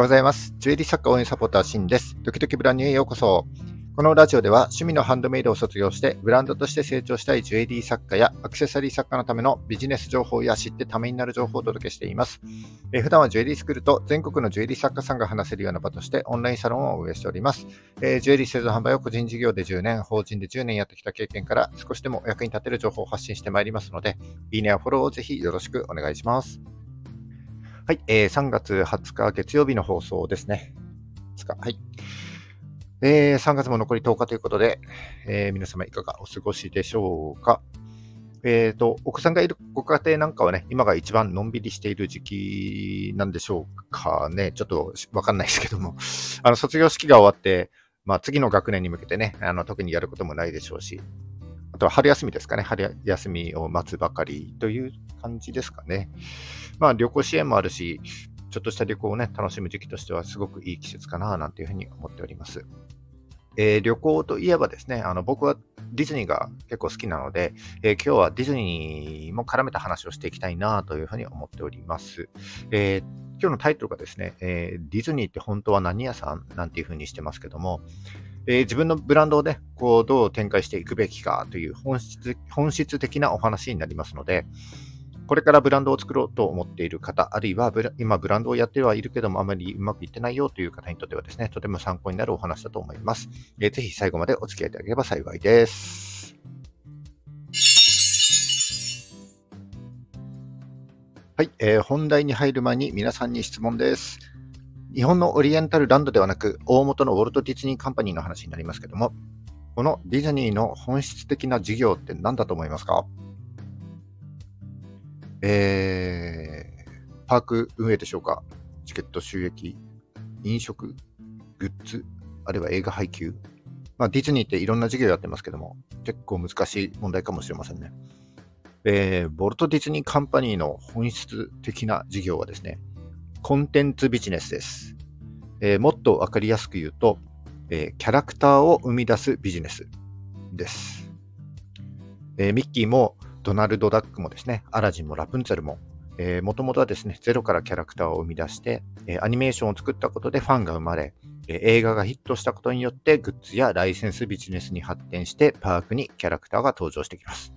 おはようございます。ジュエリー作家応援サポーター、シンです。ドキドキブランニューへようこそ。このラジオでは趣味のハンドメイドを卒業してブランドとして成長したいジュエリー作家やアクセサリー作家のためのビジネス情報や知ってためになる情報をお届けしています。え、普段はジュエリースクールと全国のジュエリー作家さんが話せるような場としてオンラインサロンを運営しております。えー、ジュエリー製造販売を個人事業で10年、法人で10年やってきた経験から少しでもお役に立てる情報を発信してまいりますので、いいねやフォローをぜひよろしくお願いします。はい、えー、3月20日月曜日の放送ですね。はい。えー、3月も残り10日ということで、えー、皆様いかがお過ごしでしょうか。え、ー、と、お子さんがいるご家庭なんかはね、今が一番のんびりしている時期なんでしょうかね。ちょっとわかんないですけども。あの、卒業式が終わって、まあ次の学年に向けてね、あの、特にやることもないでしょうし、あとは春休みですかね。春休みを待つばかりという感じですかね。まあ、旅行支援もあるし、ちょっとした旅行をね、楽しむ時期としてはすごくいい季節かな、なんていうふうに思っております。えー、旅行といえばですね、あの僕はディズニーが結構好きなので、えー、今日はディズニーも絡めた話をしていきたいなというふうに思っております。えー、今日のタイトルがですね、えディズニーって本当は何屋さんなんていうふうにしてますけども、え自分のブランドをね、こうどう展開していくべきかという本質本質的なお話になりますので、これからブランドを作ろうと思っている方、あるいは今ブランドをやってはいるけどもあまりうまくいってないよという方にとってはですね、とても参考になるお話だと思います。えー、ぜひ最後までお付き合いいただければ幸いです。はい、えー、本題に入る前に皆さんに質問です。日本のオリエンタルランドではなく、大元のウォルト・ディズニーカンパニーの話になりますけども、このディズニーの本質的な事業って何だと思いますか？えー、パーク運営でしょうか、チケット収益、飲食、グッズ、あるいは映画配給。まあ、ディズニーっていろんな事業やってますけども、結構難しい問題かもしれませんね。えー、ボルト・ディズニーカンパニーの本質的な事業はですね、コンテンツビジネスです。えー、もっとわかりやすく言うと、えー、キャラクターを生み出すビジネスです。えー、ミッキーもドナルド・ダックもですね、アラジンもラプンツェルも、もともとはですね、ゼロからキャラクターを生み出して、えー、アニメーションを作ったことでファンが生まれ、えー、映画がヒットしたことによってグッズやライセンスビジネスに発展してパークにキャラクターが登場してきます。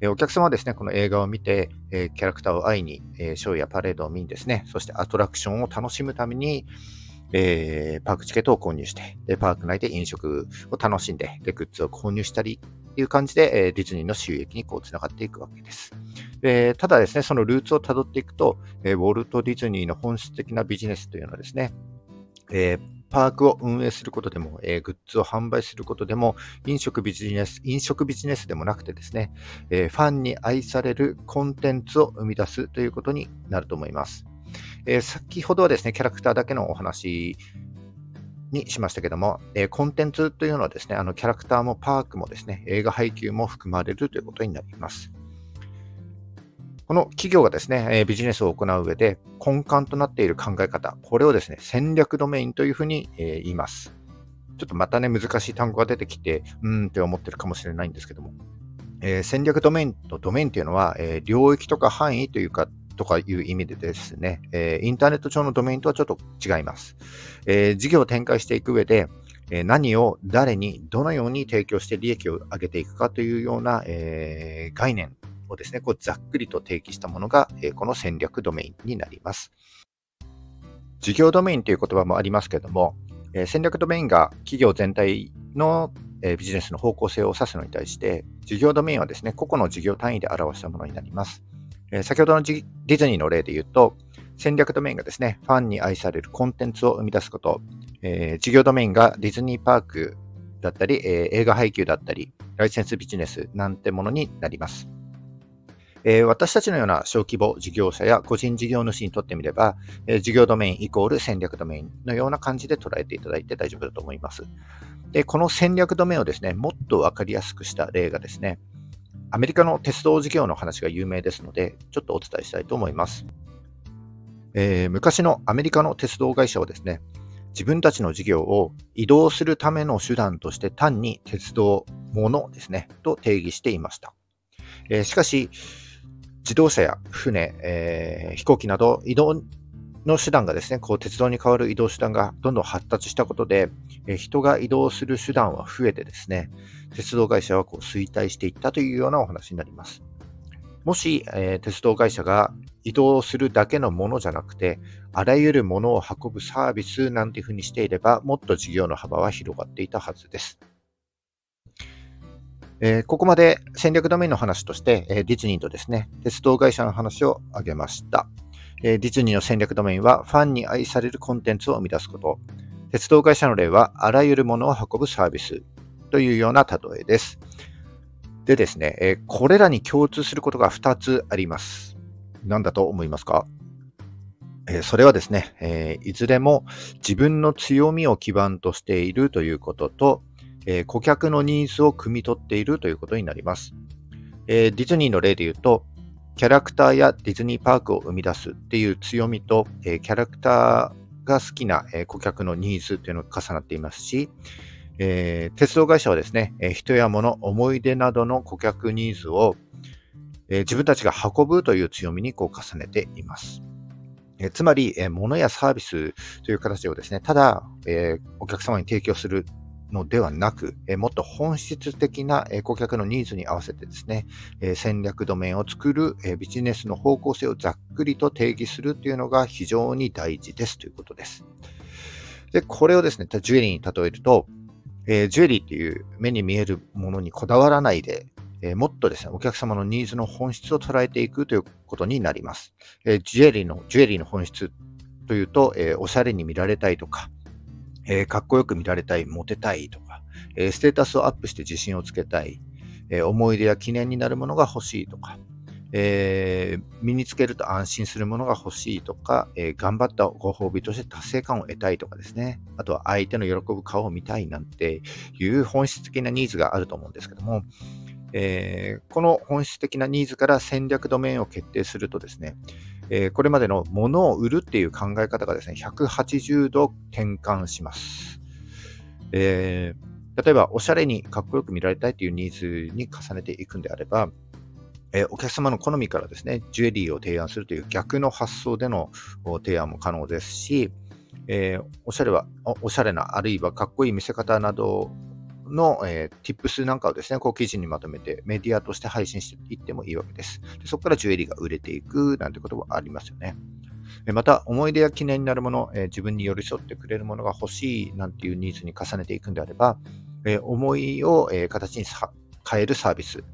えお客様はですね、この映画を見て、えキャラクターを会いに、えショーやパレードを見にですね、そしてアトラクションを楽しむために、えー、パークチケットを購入して、で、パーク内で飲食を楽しんで、で、グッズを購入したりいう感じで、え、ディズニーの収益にこう繋がっていくわけです。え、ただですね、そのルーツを辿っていくと、え、ウォルト・ディズニーの本質的なビジネスというのはですね、え、パークを運営することでも、えー、グッズを販売することでも、飲食ビジネス、飲食ビジネスでもなくてですね、えー、ファンに愛されるコンテンツを生み出すということになると思います。えー、先ほどはですね、キャラクターだけのお話にしましたけども、えー、コンテンツというのはですね、あのキャラクターもパークもですね、映画配給も含まれるということになります。この企業がですね、え、ビジネスを行う上で根幹となっている考え方、これをですね、戦略ドメインというふうに、え、言います。ちょっとまたね、難しい単語が出てきて、うーんって思ってるかもしれないんですけども、えー、戦略ドメインとドメインというのは、え領域とか範囲というか、とかいう意味でですね、えー、インターネット上のドメインとはちょっと違います。えー、事業を展開していく上で、えー、何を誰にどのように提供して利益を上げていくかというような、え概念をですね、こうざっくりと定義したものが、えこの戦略ドメインになります。事業ドメインという言葉もありますけども、え戦略ドメインが企業全体のビジネスの方向性を指すのに対して、事業ドメインはですね、個々の事業単位で表したものになります。え先ほどのディズニーの例で言うと、戦略ドメインがですね、ファンに愛されるコンテンツを生み出すこと、えー、事業ドメインがディズニーパークだったり、えー、映画配給だったり、ライセンスビジネスなんてものになります。えー、私たちのような小規模事業者や個人事業主にとってみれば、え、事業ドメインイコール戦略ドメインのような感じで捉えていただいて大丈夫だと思います。で、この戦略ドメインをですね、もっとわかりやすくした例がですね、アメリカの鉄道事業の話が有名ですので、ちょっとお伝えしたいと思います。えー、昔のアメリカの鉄道会社はですね、自分たちの事業を移動するための手段として単に鉄道、ものですね、と定義していました。えー、しかし、自動車や船、えー、飛行機など移動の手段がですね、こう鉄道に代わる移動手段がどんどん発達したことで、え人が移動する手段は増えてですね、鉄道会社はこう衰退していったというようなお話になります。もし、えー、鉄道会社が移動するだけのものじゃなくて、あらゆるものを運ぶサービスなんていうふうにしていれば、もっと事業の幅は広がっていたはずです。えー、ここまで戦略ドメインの話として、えー、ディズニーとですね、鉄道会社の話を挙げました。え、ディズニーの戦略ドメインは、ファンに愛されるコンテンツを生み出すこと。鉄道会社の例は、あらゆるものを運ぶサービスというような例えです。でですね、えこれらに共通することが2つあります。何だと思いますか？えそれはですね、えいずれも自分の強みを基盤としているということと、え顧客のニーズを汲み取っているということになります。えディズニーの例で言うと、キャラクターやディズニーパークを生み出すっていう強みと、えキャラクターが好きな、え顧客のニーズというのが重なっていますし、えー、鉄道会社はですね、え人や物、思い出などの顧客ニーズを、え自分たちが運ぶという強みにこう重ねています。えつまり、え物やサービスという形をですね、ただ、えお客様に提供するのではなく、えもっと本質的な、え顧客のニーズに合わせてですね、え戦略ドメインを作る、えビジネスの方向性をざっくりと定義するというのが非常に大事ですということです。で、これをですね、ジュエリーに例えると、えー、ジュエリーっていう目に見えるものにこだわらないで、えー、もっとですね、お客様のニーズの本質を捉えていくということになります。えー、ジュエリーの、ジュエリーの本質というと、えおしゃれに見られたいとか、えー、かっこよく見られたい、モテたいとか、えー、ステータスをアップして自信をつけたい、えー、思い出や記念になるものが欲しいとか、え身につけると安心するものが欲しいとか、え頑張ったご褒美として達成感を得たいとかですね。あとは相手の喜ぶ顔を見たいなんていう本質的なニーズがあると思うんですけども、えこの本質的なニーズから戦略ドメインを決定するとですね、えー、これまでの物を売るっていう考え方がですね、180度転換します。えー、例えば、おしゃれにかっこよく見られたいというニーズに重ねていくんであれば、えー、お客様の好みからですね、ジュエリーを提案するという逆の発想での提案も可能ですし、えー、おしゃれは、おしゃれな、あるいはかっこいい見せ方などの、えー、tips なんかをですね、こう記事にまとめてメディアとして配信していってもいいわけです。でそこからジュエリーが売れていくなんてこともありますよね。また、思い出や記念になるもの、えー、自分に寄り添ってくれるものが欲しいなんていうニーズに重ねていくんであれば、えー、思いを、え、形に変えるサービス、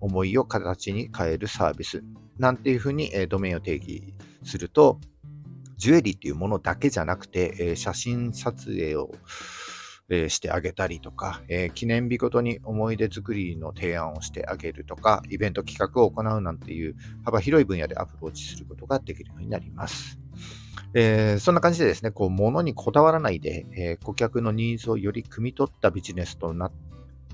思いを形に変えるサービスなんていうふうに、えドメインを定義すると、ジュエリーっていうものだけじゃなくて、え写真撮影をえーしてあげたりとか、えー、記念日ごとに思い出作りの提案をしてあげるとか、イベント企画を行うなんていう幅広い分野でアプローチすることができるようになります。えー、そんな感じでですね、こう、物にこだわらないで、え、顧客のニーズをより汲み取ったビジネスとな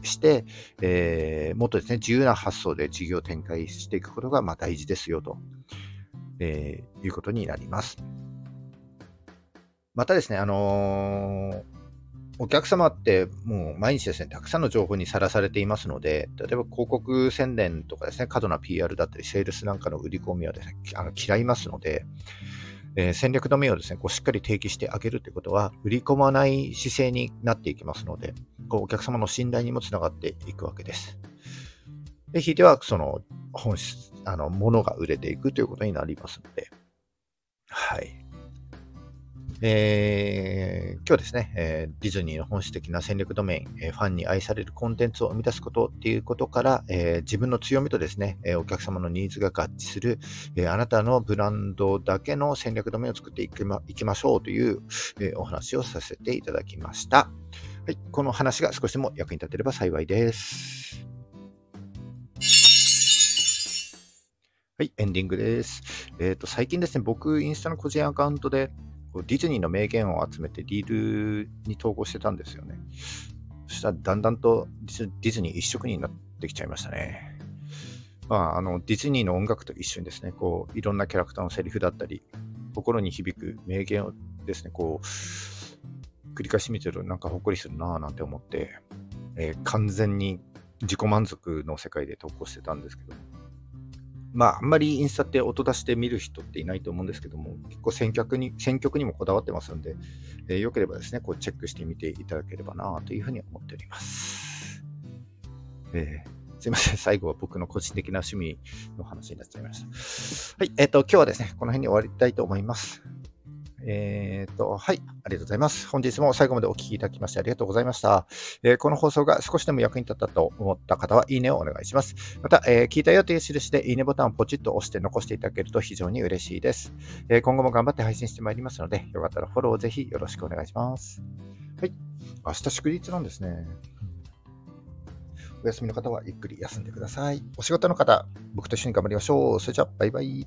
して、えー、もっとですね、自由な発想で事業展開していくことが、ま、大事ですよと、えいうことになります。またですね、あのお客様ってもう毎日ですね、たくさんの情報にさらされていますので、例えば広告宣伝とかですね、過度な PR だったり、セールスなんかの売り込みはですね、あの嫌いますので、えー、戦略の目をですね、こうしっかり提起してあげるということは、売り込まない姿勢になっていきますので、こうお客様の信頼にもつながっていくわけです。で、ひいては、その本質、あの、ものが売れていくということになりますので、はい。えー、今日ですね、えー、ディズニーの本質的な戦略ドメイン、えー、ファンに愛されるコンテンツを生み出すことっていうことから、え自分の強みとですね、えお客様のニーズが合致する、えあなたのブランドだけの戦略ドメインを作っていきまいきましょうという、えお話をさせていただきました。はい、この話が少しでも役に立てれば幸いです。はい、エンディングです。えっ、ー、と、最近ですね、僕、インスタの個人アカウントで、ディズニーの名言を集めてリールに投稿してたんですよね。そしたらだんだんとディズニー一色になってきちゃいましたね。まあ、あのディズニーの音楽と一緒にですね、こういろんなキャラクターのセリフだったり、心に響く名言をですね、こう繰り返し見てるとなんかほっこりするなぁなんて思って、えー、完全に自己満足の世界で投稿してたんですけど、まあ、あんまりインスタって音出して見る人っていないと思うんですけども、結構選曲に選曲にもこだわってますので、えー、よければですね、こうチェックしてみていただければなというふうに思っております。えー、すいません。最後は僕の個人的な趣味の話になっちゃいました。はい。えっ、ー、と、今日はですね、この辺に終わりたいと思います。えっ、と、はい、ありがとうございます。本日も最後までお聞きいただきましてありがとうございました。えー、この放送が少しでも役に立ったと思った方は、いいねをお願いします。また、えー、聞いたよという印で、いいねボタンをポチッと押して残していただけると非常に嬉しいです。え今後も頑張って配信してまいりますので、よかったらフォローをぜひよろしくお願いします。はい。明日祝日なんですね。お休みの方はゆっくり休んでください。お仕事の方、僕と一緒に頑張りましょう。それじゃあ、バイバイ。